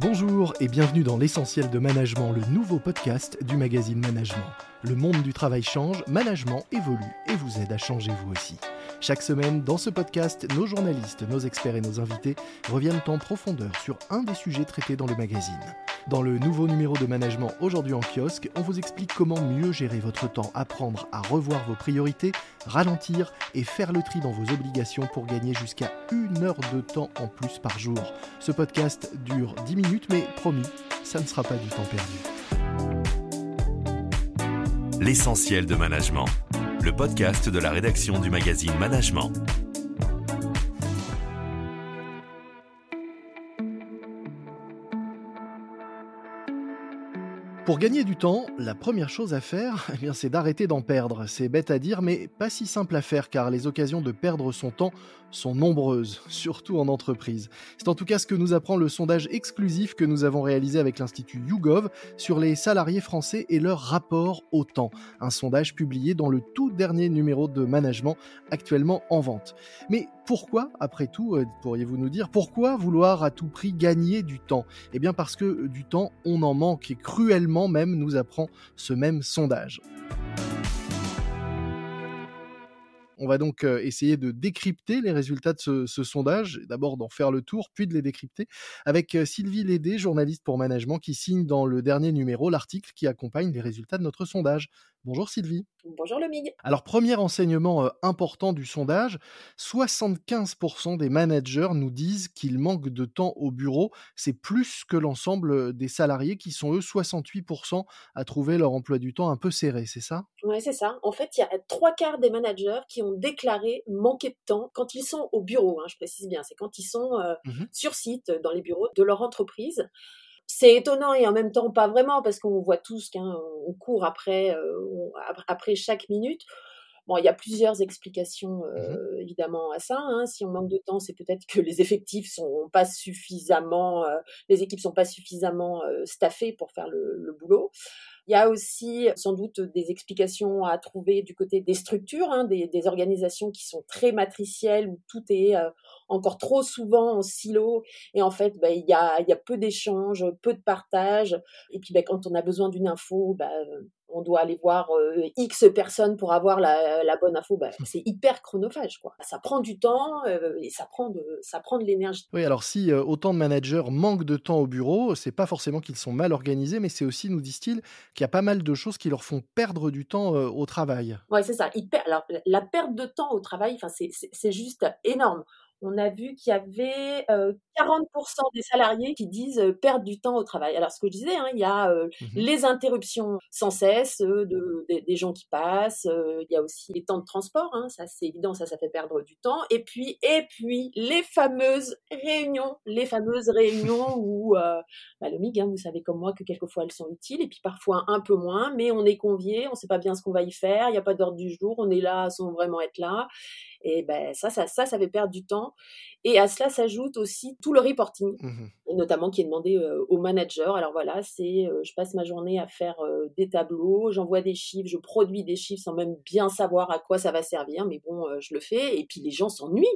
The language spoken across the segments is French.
Bonjour et bienvenue dans l'essentiel de management, le nouveau podcast du magazine Management. Le monde du travail change, management évolue et vous aide à changer vous aussi. Chaque semaine, dans ce podcast, nos journalistes, nos experts et nos invités reviennent en profondeur sur un des sujets traités dans le magazine. Dans le nouveau numéro de management aujourd'hui en kiosque, on vous explique comment mieux gérer votre temps, apprendre à revoir vos priorités, ralentir et faire le tri dans vos obligations pour gagner jusqu'à une heure de temps en plus par jour. Ce podcast dure 10 minutes, mais promis, ça ne sera pas du temps perdu. L'essentiel de management, le podcast de la rédaction du magazine Management. Pour gagner du temps, la première chose à faire, eh c'est d'arrêter d'en perdre. C'est bête à dire, mais pas si simple à faire car les occasions de perdre son temps sont nombreuses, surtout en entreprise. C'est en tout cas ce que nous apprend le sondage exclusif que nous avons réalisé avec l'Institut YouGov sur les salariés français et leur rapport au temps. Un sondage publié dans le tout dernier numéro de management actuellement en vente. Mais pourquoi, après tout, euh, pourriez-vous nous dire, pourquoi vouloir à tout prix gagner du temps? Eh bien parce que du temps, on en manque et cruellement même, nous apprend ce même sondage. On va donc essayer de décrypter les résultats de ce, sondage, d'abord d'en faire le tour, puis de les décrypter, avec Sylvie Lédé, journaliste pour management, qui signe dans le dernier numéro l'article qui accompagne les résultats de notre sondage. Bonjour Sylvie. Bonjour Lomig. Alors premier enseignement euh, important du sondage, 75% des managers nous disent qu'ils manquent de temps au bureau. C'est plus que l'ensemble euh, des salariés qui sont eux 68% à trouver leur emploi du temps un peu serré, c'est ça? Oui, c'est ça. En fait, il y a trois quarts des managers qui ont déclaré manquer de temps quand ils sont au bureau, hein, je précise bien, c'est quand ils sont euh, mmh sur site dans les bureaux de leur entreprise c'est étonnant et en même temps pas vraiment parce qu'on voit tous qu'on court après, euh, après chaque minute. Bon, il y a plusieurs explications mmh euh, évidemment à ça. Hein. Si on manque de temps, c'est peut-être que les effectifs sont pas suffisamment, euh, les équipes sont pas suffisamment staffées pour faire le, le boulot. Il y a aussi sans doute des explications à trouver du côté des structures, hein, des, des, organisations qui sont très matricielles, où tout est euh, encore trop souvent en silo. Et en fait, bah, il, y a, il y a peu d'échanges, peu de partage. Et puis bah, quand on a besoin d'une info, bah, on doit aller voir euh, X personnes pour avoir la, la bonne info, bah, c'est hyper chronophage. Quoi. Ça prend du temps euh, et ça prend de, ça prend de l'énergie. Oui, alors si euh, autant de managers manquent de temps au bureau, c'est pas forcément qu'ils sont mal organisés, mais c'est aussi, nous disent-ils, qu'il y a pas mal de choses qui leur font perdre du temps au travail. Oui, c'est ça. Alors, la perte de temps au travail, c'est juste énorme on a vu qu'il y avait 40% des salariés qui disent perdre du temps au travail. Alors, ce que je disais, hein, il y a mmh les interruptions sans cesse de, des gens qui passent. il y a aussi les temps de transport. Hein, ça, c'est évident, ça, ça fait perdre du temps. Et puis, et puis, les fameuses réunions, les fameuses réunions où bah, le MIG, hein, vous savez comme moi que quelquefois elles sont utiles et puis parfois un peu moins, mais on est convié, on ne sait pas bien ce qu'on va y faire, il n'y a pas d'ordre du jour, on est là sans vraiment être là. Et ben ça, ça, ça, ça fait perdre du temps. Et à cela s'ajoute aussi tout le reporting, mmh notamment qui est demandé aux managers. Alors voilà, c'est je passe ma journée à faire des tableaux, j'envoie des chiffres, je produis des chiffres sans même bien savoir à quoi ça va servir, mais bon, je le fais. Et puis les gens s'ennuient.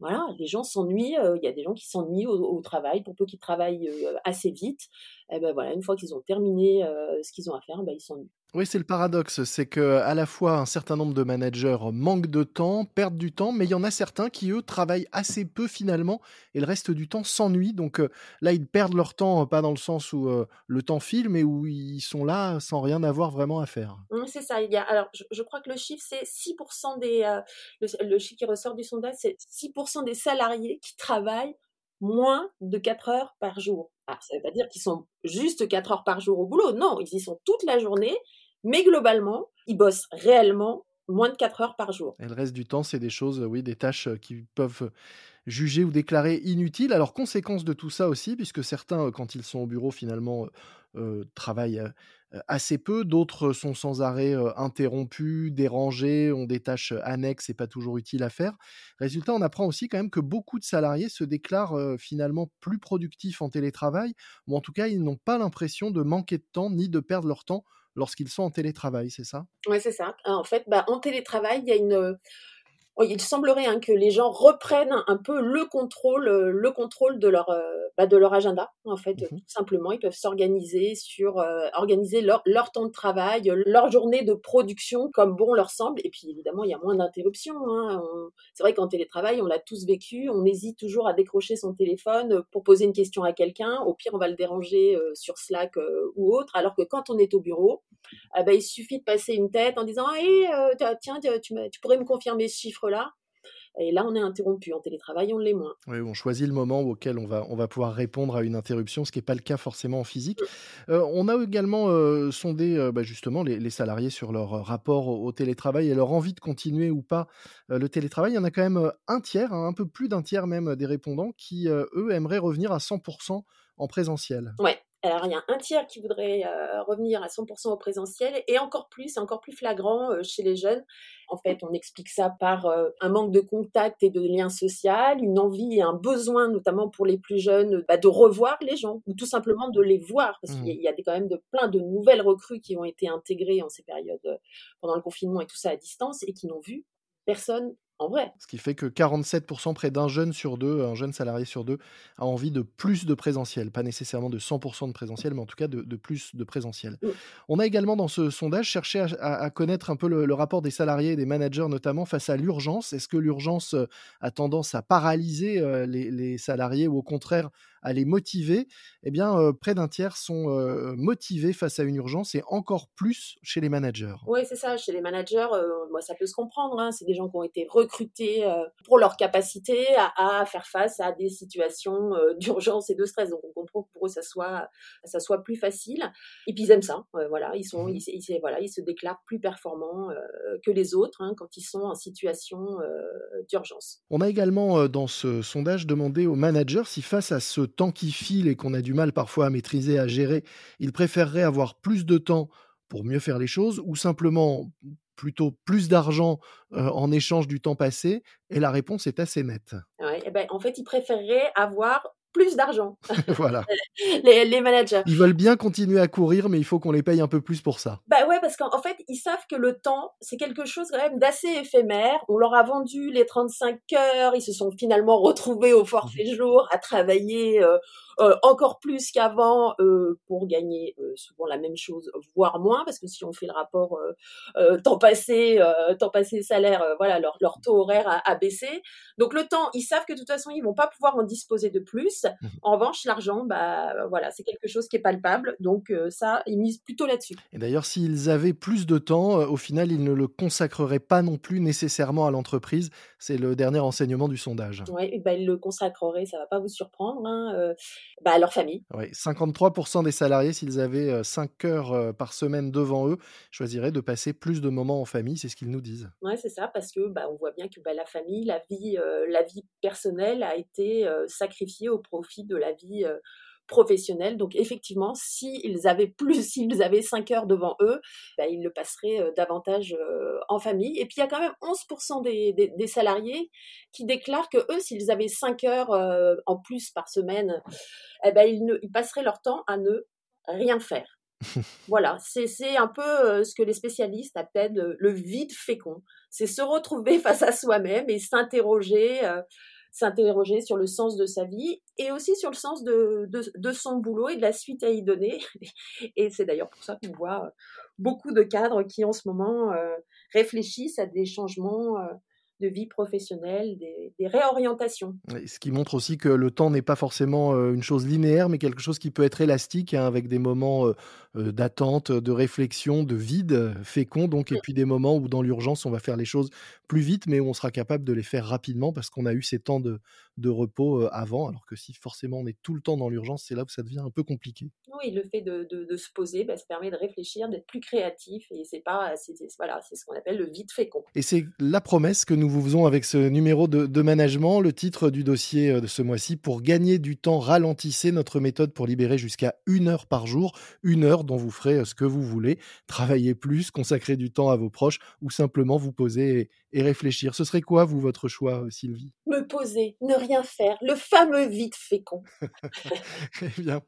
Voilà, les gens s'ennuient. Il y a des gens qui s'ennuient au, travail, pour peu qu'ils travaillent assez vite. Et eh ben voilà, une fois qu'ils ont terminé ce qu'ils ont à faire, ben, ils s'ennuient. Oui, c'est le paradoxe, c'est que à la fois un certain nombre de managers manquent de temps, perdent du temps, mais il y en a certains qui eux travaillent assez peu finalement et le reste du temps s'ennuient. Donc là, ils perdent leur temps, pas dans le sens où le temps file, mais où ils sont là sans rien avoir vraiment à faire. C'est ça. Alors, je, crois que le chiffre c'est 6% des le, chiffre qui ressort du sondage, c'est 6% des salariés qui travaillent moins de 4 heures par jour. Alors, ça ne veut pas dire qu'ils sont juste 4 heures par jour au boulot. Non, ils y sont toute la journée mais globalement, ils bossent réellement moins de 4 heures par jour. Et le reste du temps, c'est des choses, oui, des tâches qui peuvent juger ou déclarer inutiles. Alors, conséquence de tout ça aussi, puisque certains, quand ils sont au bureau, finalement, euh, travaillent assez peu, d'autres sont sans arrêt interrompus, dérangés, ont des tâches annexes et pas toujours utiles à faire. Résultat, on apprend aussi quand même que beaucoup de salariés se déclarent finalement plus productifs en télétravail, ou en tout cas, ils n'ont pas l'impression de manquer de temps ni de perdre leur temps lorsqu'ils sont en télétravail, c'est ça? Oui, c'est ça. En fait, bah, en télétravail, il y a une Oh, il semblerait hein, que les gens reprennent un peu le contrôle, euh, le contrôle de leur, euh, bah, de leur agenda. En fait, mmh tout simplement, ils peuvent s'organiser sur, euh, organiser leur, leur, temps de travail, leur journée de production comme bon leur semble. Et puis évidemment, il y a moins d'interruptions. Hein. C'est vrai qu'en télétravail, on l'a tous vécu. On hésite toujours à décrocher son téléphone pour poser une question à quelqu'un. Au pire, on va le déranger sur Slack ou autre. Alors que quand on est au bureau, eh ben, il suffit de passer une tête en disant hey, tiens, tu, tu pourrais me confirmer ce chiffre là Et là, on est interrompu. En télétravail, on l'est moins. Oui, on choisit le moment auquel on va, on va pouvoir répondre à une interruption, ce qui n'est pas le cas forcément en physique. Mmh. Euh, on a également euh, sondé euh, bah, justement les, salariés sur leur rapport au, télétravail et leur envie de continuer ou pas le télétravail. Il y en a quand même un tiers, hein, un peu plus d'un tiers même des répondants qui, eux, aimeraient revenir à 100% en présentiel. Ouais, alors, il y a un tiers qui voudrait revenir à 100% au présentiel et encore plus, c'est encore plus flagrant chez les jeunes. En fait, on explique ça par un manque de contact et de lien social, une envie et un besoin, notamment pour les plus jeunes, bah, de revoir les gens ou tout simplement de les voir. Parce qu'il y a, quand même de, plein de nouvelles recrues qui ont été intégrées en ces périodes pendant le confinement et tout ça à distance et qui n'ont vu personne en vrai. Ce qui fait que 47%, près d'un jeune sur deux, un jeune salarié sur deux, a envie de plus de présentiel. Pas nécessairement de 100% de présentiel, mais en tout cas de, plus de présentiel. Mmh. On a également dans ce sondage cherché à, connaître un peu le, rapport des salariés et des managers, notamment face à l'urgence. Est-ce que l'urgence euh, a tendance à paralyser euh, les, salariés ou au contraire à les motiver, eh bien, euh, près d'un tiers sont motivés face à une urgence et encore plus chez les managers. Oui, c'est ça. Chez les managers, moi, ça peut se comprendre. Hein. C'est des gens qui ont été recrutés euh, pour leur capacité à, faire face à des situations euh, d'urgence et de stress. Donc on comprend que pour eux ça soit ça soit plus facile. Et puis ils aiment ça. Euh, voilà, ils sont mmh ils, voilà ils se déclarent plus performants que les autres hein, quand ils sont en situation d'urgence. On a également dans ce sondage demandé aux managers si face à ce temps qui file et qu'on a du mal parfois à maîtriser, à gérer, ils préféreraient avoir plus de temps pour mieux faire les choses ou simplement plutôt plus d'argent en échange du temps passé? Et la réponse est assez nette. Eh ben, en fait, ils préféreraient avoir plus d'argent. voilà. les, managers. Ils veulent bien continuer à courir, mais il faut qu'on les paye un peu plus pour ça. Bah ouais, parce qu'en fait, ils savent que le temps, c'est quelque chose quand même d'assez éphémère. On leur a vendu les 35 heures, ils se sont finalement retrouvés au forfait mmh jour à travailler euh, euh, encore plus qu'avant euh, pour gagner souvent la même chose, voire moins, parce que si on fait le rapport temps passé, temps passé salaire, voilà, leur, leur taux horaire a, a, baissé. Donc le temps, ils savent que de toute façon, ils vont pas pouvoir en disposer de plus. Mmh en revanche, l'argent, bah voilà, c'est quelque chose qui est palpable. Donc ça, ils misent plutôt là-dessus. Et d'ailleurs, s'ils avaient plus de temps, au final, ils ne le consacreraient pas non plus nécessairement à l'entreprise. C'est le dernier enseignement du sondage. Oui, bah, ils le consacreraient, ça va pas vous surprendre, hein, bah, à leur famille. Oui, 53% des salariés, s'ils avaient 5 heures par semaine devant eux, choisiraient de passer plus de moments en famille. C'est ce qu'ils nous disent. Oui, c'est ça, parce que bah, on voit bien que bah, la famille, la vie, la vie personnelle a été sacrifiée au profit de la vie professionnelle. Donc effectivement, s'ils avaient plus, s'ils avaient 5 heures devant eux, bah, ils le passeraient davantage en famille. Et puis il y a quand même 11% des, salariés qui déclarent que eux, s'ils avaient 5 heures en plus par semaine, eh ben, ils, ne, ils passeraient leur temps à ne rien faire. voilà, c'est un peu ce que les spécialistes appellent le vide fécond. C'est se retrouver face à soi-même et s'interroger s'interroger sur le sens de sa vie et aussi sur le sens de, son boulot et de la suite à y donner. Et c'est d'ailleurs pour ça qu'on voit beaucoup de cadres qui en ce moment euh, réfléchissent à des changements euh, de vie professionnelle, des, réorientations. Ce qui montre aussi que le temps n'est pas forcément euh, une chose linéaire, mais quelque chose qui peut être élastique, hein, avec des moments euh, euh, d'attente, de réflexion, de vide fécond, donc, et puis des moments où dans l'urgence, on va faire les choses plus vite, mais où on sera capable de les faire rapidement parce qu'on a eu ces temps de, de repos avant, alors que si forcément on est tout le temps dans l'urgence, c'est là où ça devient un peu compliqué. Oui, le fait de, de, se poser, bah, ça permet de réfléchir, d'être plus créatif, et c'est pas, c'est, voilà, c'est ce qu'on appelle le vide fécond. Et c'est la promesse que nous vous faisons avec ce numéro de, management. Le titre du dossier euh, de ce mois-ci, pour gagner du temps, ralentissez notre méthode pour libérer jusqu'à une heure par jour, une heure dont vous ferez euh, ce que vous voulez, travailler plus, consacrer du temps à vos proches ou simplement vous poser réfléchir. Ce serait quoi, vous, votre choix, euh, Sylvie? Me poser, ne rien faire, le fameux vide fécond. eh bien,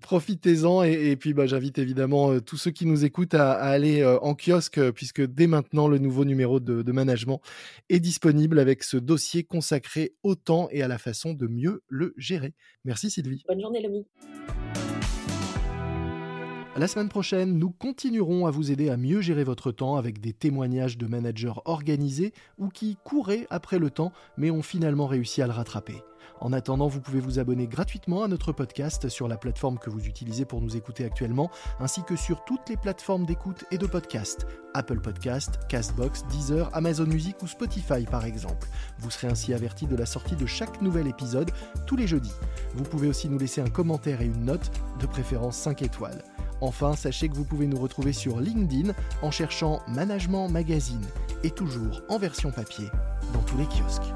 profitez-en et, puis bah, j'invite évidemment euh, tous ceux qui nous écoutent à, aller euh, en kiosque puisque dès maintenant le nouveau numéro de, de management est disponible avec ce dossier consacré au temps et à la façon de mieux le gérer. Merci Sylvie. Bonne journée Lomi. La semaine prochaine, nous continuerons à vous aider à mieux gérer votre temps avec des témoignages de managers organisés ou qui couraient après le temps mais ont finalement réussi à le rattraper. En attendant, vous pouvez vous abonner gratuitement à notre podcast sur la plateforme que vous utilisez pour nous écouter actuellement, ainsi que sur toutes les plateformes d'écoute et de podcast, Apple Podcast, Castbox, Deezer, Amazon Music ou Spotify par exemple. Vous serez ainsi averti de la sortie de chaque nouvel épisode tous les jeudis. Vous pouvez aussi nous laisser un commentaire et une note, de préférence 5 étoiles. Enfin, sachez que vous pouvez nous retrouver sur LinkedIn en cherchant Management Magazine et toujours en version papier dans tous les kiosques.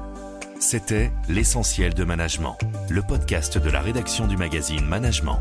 C'était L'essentiel de management, le podcast de la rédaction du magazine Management.